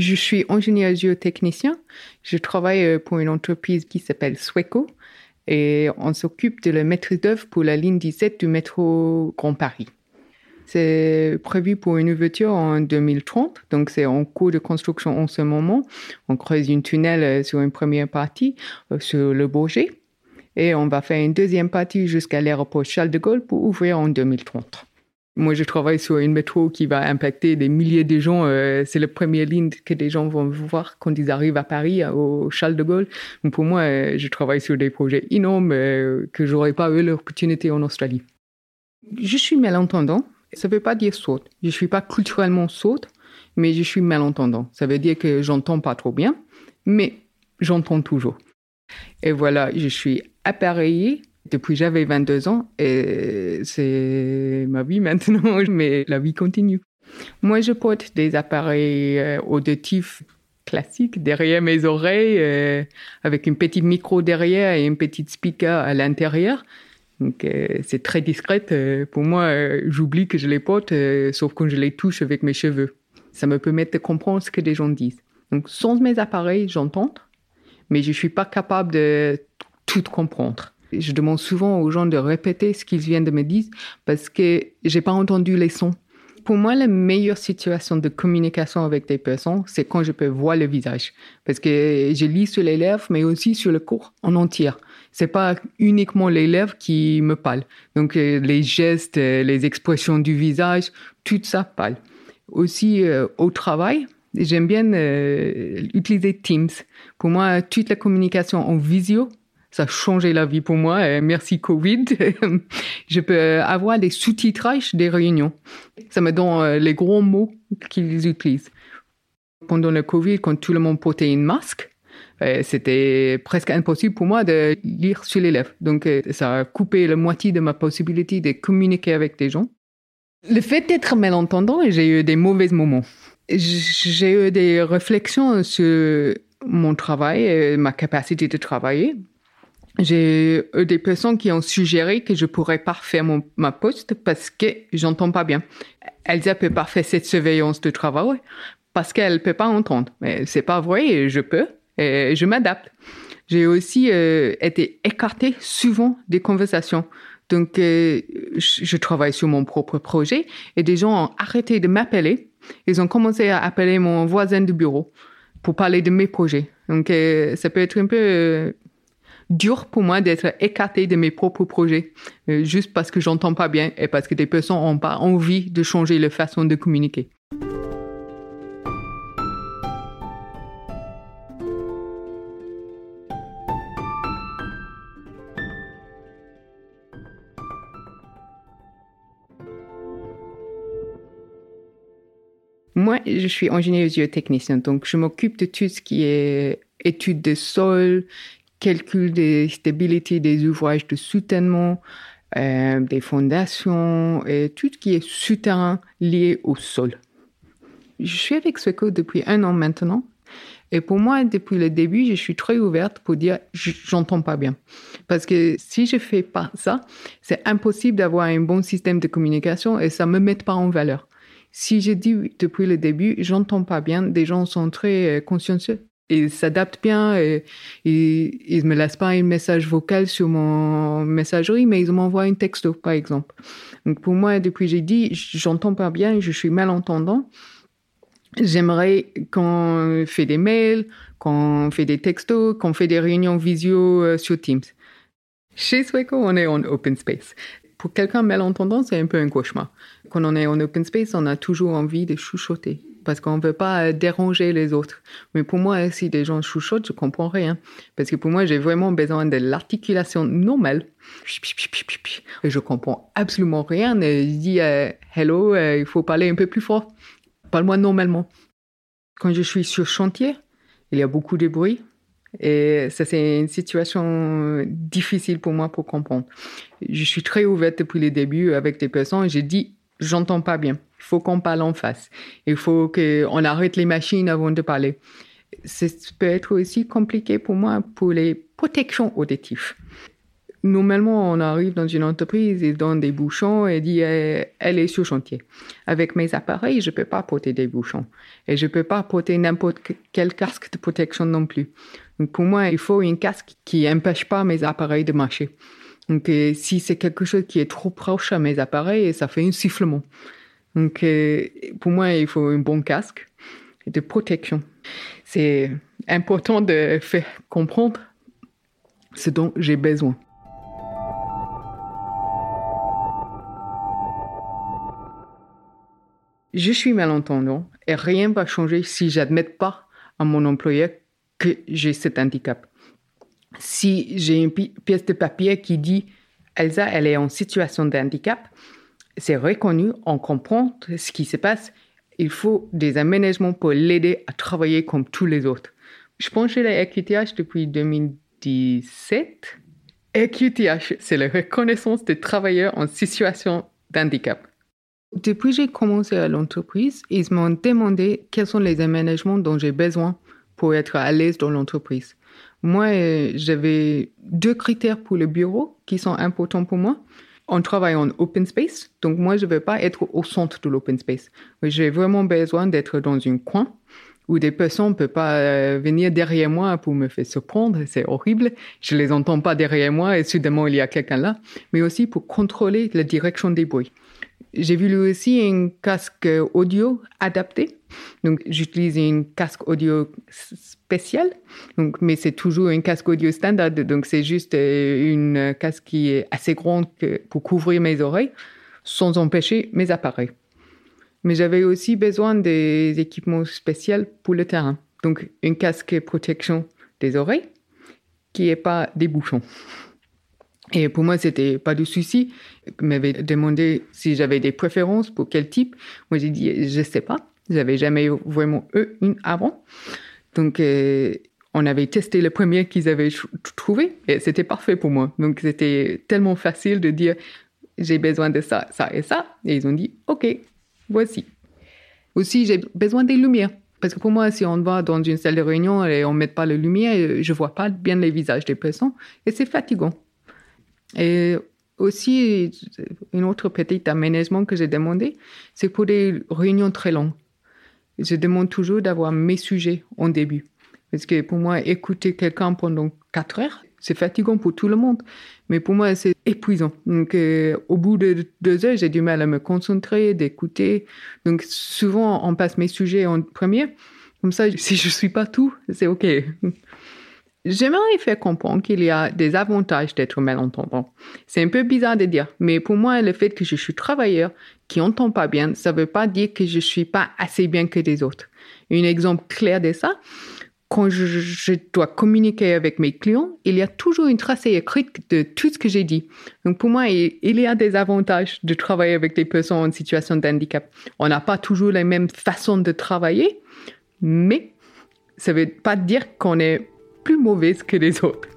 Je suis ingénieur géotechnicien. Je travaille euh, pour une entreprise qui s'appelle Sweco et on s'occupe de la maîtrise d'œuvre pour la ligne 17 du métro Grand Paris. C'est prévu pour une ouverture en 2030, donc c'est en cours de construction en ce moment. On creuse une tunnel euh, sur une première partie euh, sur le Bourget et on va faire une deuxième partie jusqu'à l'aéroport Charles de Gaulle pour ouvrir en 2030. Moi, je travaille sur une métro qui va impacter des milliers de gens. Euh, c'est la première ligne que des gens vont voir quand ils arrivent à Paris, au Charles de Gaulle. Donc pour moi, euh, je travaille sur des projets énormes euh, que j'aurais pas eu l'opportunité en Australie. Je suis malentendant. Ça veut pas dire sourde. Je suis pas culturellement sourde, mais je suis malentendant. Ça veut dire que j'entends pas trop bien, mais j'entends toujours. Et voilà, je suis appareillée depuis j'avais 22 ans et c'est ma vie maintenant, mais la vie continue. Moi, je porte des appareils euh, auditifs classiques derrière mes oreilles euh, avec une petite micro derrière et une petite speaker à l'intérieur. Euh, c'est très discrète. pour moi, j'oublie que je les porte, sauf quand je les touche avec mes cheveux. Ça me permet de comprendre ce que les gens disent. Donc sans mes appareils, j'entends, mais je suis pas capable de tout comprendre. Je demande souvent aux gens de répéter ce qu'ils viennent de me dire parce que j'ai pas entendu les sons. Pour moi, la meilleure situation de communication avec des personnes, c'est quand je peux voir le visage. Parce que je lis sur les lèvres, mais aussi sur le corps en entier. C'est pas uniquement les lèvres qui me parlent. Donc, euh, les gestes, euh, les expressions du visage, tout ça parle. Aussi, euh, au travail, j'aime bien utiliser Teams. Pour moi, toute la communication en visio, ça a changé la vie pour moi. merci Covid. je peux avoir des sous-titrages des réunions. Ça me donne euh, les gros mots qu'ils utilisent. Pendant le Covid, quand tout le monde portait une masque, euh, c'était presque impossible pour moi de lire sur les lèvres. Donc, euh, ça a coupé la moitié de ma possibilité de communiquer avec des gens. Le fait d'être malentendant, j'ai eu des mauvais moments. J'ai eu des réflexions sur mon travail et ma capacité de travailler. J'ai eu des personnes qui ont suggéré que je pourrais pas faire mon, ma poste parce que j'entends pas bien. Elsa peut pas faire cette surveillance de travail parce qu'elle peut pas entendre. Mais c'est pas vrai, je peux et je m'adapte. J'ai aussi euh, été écartée souvent des conversations. Donc, euh, je travaille sur mon propre projet et des gens ont arrêté de m'appeler. Ils ont commencé à appeler mon voisin du bureau pour parler de mes projets. Donc, euh, ça peut être un peu dur pour moi d'être écarté de mes propres projets, euh, juste parce que j'entends pas bien et parce que des personnes n'ont pas envie de changer leur façon de communiquer. Moi, je suis ingénieur géotechnicien, donc je m'occupe de tout ce qui est études de sol, calcul des stabilités des ouvrages de soutènement, euh, des fondations et tout ce qui est souterrain lié au sol. Je suis avec Sweco depuis un an maintenant. Et pour moi, depuis le début, je suis très ouverte pour dire j'entends pas bien. Parce que si je fais pas ça, c'est impossible d'avoir un bon système de communication et ça me met pas en valeur. Si je dis depuis le début j'entends pas bien, des gens sont très euh, consciencieux ils s'adaptent bien et, ils me laissent pas un message vocal sur mon messagerie, mais ils m'envoient un texto, par exemple. Donc pour moi, depuis j'ai dit, j'entends pas bien, je suis malentendant. J'aimerais qu'on fait des mails, qu'on fait des textos, qu'on fait des réunions visio euh, sur Teams. Chez Sweco, on est en open space. Pour quelqu'un malentendant, c'est un peu un cauchemar. Quand on est en open space, on a toujours envie de chuchoter parce qu'on ne veut pas déranger les autres. Mais pour moi, si des gens chuchotent, je comprends rien. Parce que pour moi, j'ai vraiment besoin de l'articulation normale. Et je comprends absolument rien. Je dis, euh, hello, euh, il faut parler un peu plus fort. Parle-moi normalement. Quand je suis sur chantier, il y a beaucoup de bruit. Et ça, c'est une situation difficile pour moi pour comprendre. Je suis très ouverte depuis le début avec des personnes. J'ai dit, j'entends pas bien. Il faut qu'on parle en face. Il faut qu'on arrête les machines avant de parler. Ça peut être aussi compliqué pour moi pour les protections auditives. Normalement, on arrive dans une entreprise et dans des bouchons et dit eh, elle est sur chantier. Avec mes appareils, je peux pas porter des bouchons et je peux pas porter n'importe quel casque de protection non plus. Pour moi, il faut une casque qui empêche pas mes appareils de marcher. Donc euh, si c'est quelque chose qui est trop proche à mes appareils, ça fait un sifflement. Donc euh, pour moi, il faut un bon casque de protection. C'est important de faire comprendre ce dont j'ai besoin. Je suis malentendant et rien va changer si j'admets pas à mon employeur que j'ai cet handicap. Si j'ai une pièce de papier qui dit Elsa, elle est en situation de handicap, c'est reconnu, on comprend ce qui se passe. Il faut des aménagements pour l'aider à travailler comme tous les autres. Je pense chez la EQTH depuis 2017. EQTH, c'est la reconnaissance des travailleurs en situation d'handicap. Depuis que j'ai commencé à l'entreprise, ils m'ont demandé quels sont les aménagements dont j'ai besoin pour être à l'aise dans l'entreprise. Moi, euh, j'avais deux critères pour le bureau qui sont importants pour moi. On travaille en open space, donc moi, je ne veux pas être au centre de l'open space. J'ai vraiment besoin d'être dans un coin où des personnes ne peuvent pas euh, venir derrière moi pour me faire surprendre, c'est horrible. Je les entends pas derrière moi et soudainement il y a quelqu'un là, mais aussi pour contrôler la direction des bruits. J'ai voulu aussi un casque audio adapté. Donc, j'utilise un casque audio spécial, donc, mais c'est toujours un casque audio standard. Donc, c'est juste euh, une casque qui est assez grande pour couvrir mes oreilles sans empêcher mes appareils. Mais j'avais aussi besoin des équipements spéciaux pour le terrain. Donc, un casque protection des oreilles qui n'est pas des bouchons. Et pour moi, c'était pas de souci. Il m'avait demandé si j'avais des préférences pour quel type. Moi, j'ai dit, je sais pas. J'avais jamais vraiment eu une avant. Donc, euh, on avait testé le premier qu'ils avaient trouvé et c'était parfait pour moi. Donc, c'était tellement facile de dire, j'ai besoin de ça, ça et ça. Et ils ont dit, OK, voici. Aussi, j'ai besoin des lumières. Parce que pour moi, si on va dans une salle de réunion et on met pas les lumières, je vois pas bien les visages des personnes et c'est fatigant. Et aussi, un autre petit aménagement que j'ai demandé, c'est pour des réunions très longues. Je demande toujours d'avoir mes sujets en début. Parce que pour moi, écouter quelqu'un pendant quatre heures, c'est fatigant pour tout le monde. Mais pour moi, c'est épuisant. Donc, euh, au bout de deux heures, j'ai du mal à me concentrer, d'écouter. Donc, souvent, on passe mes sujets en premier. Comme ça, si je suis pas tout, c'est OK. J'aimerais faire comprendre qu'il y a des avantages d'être malentendant. C'est un peu bizarre de dire, mais pour moi, le fait que je suis travailleur qui entend pas bien, ça veut pas dire que je suis pas assez bien que les autres. Un exemple clair de ça, quand je, dois communiquer avec mes clients, il y a toujours une tracée écrite de tout ce que j'ai dit. Donc pour moi, il, y a des avantages de travailler avec des personnes en situation de handicap. On n'a pas toujours la même façon de travailler, mais ça veut pas dire qu'on est plus mauvaise que les autres.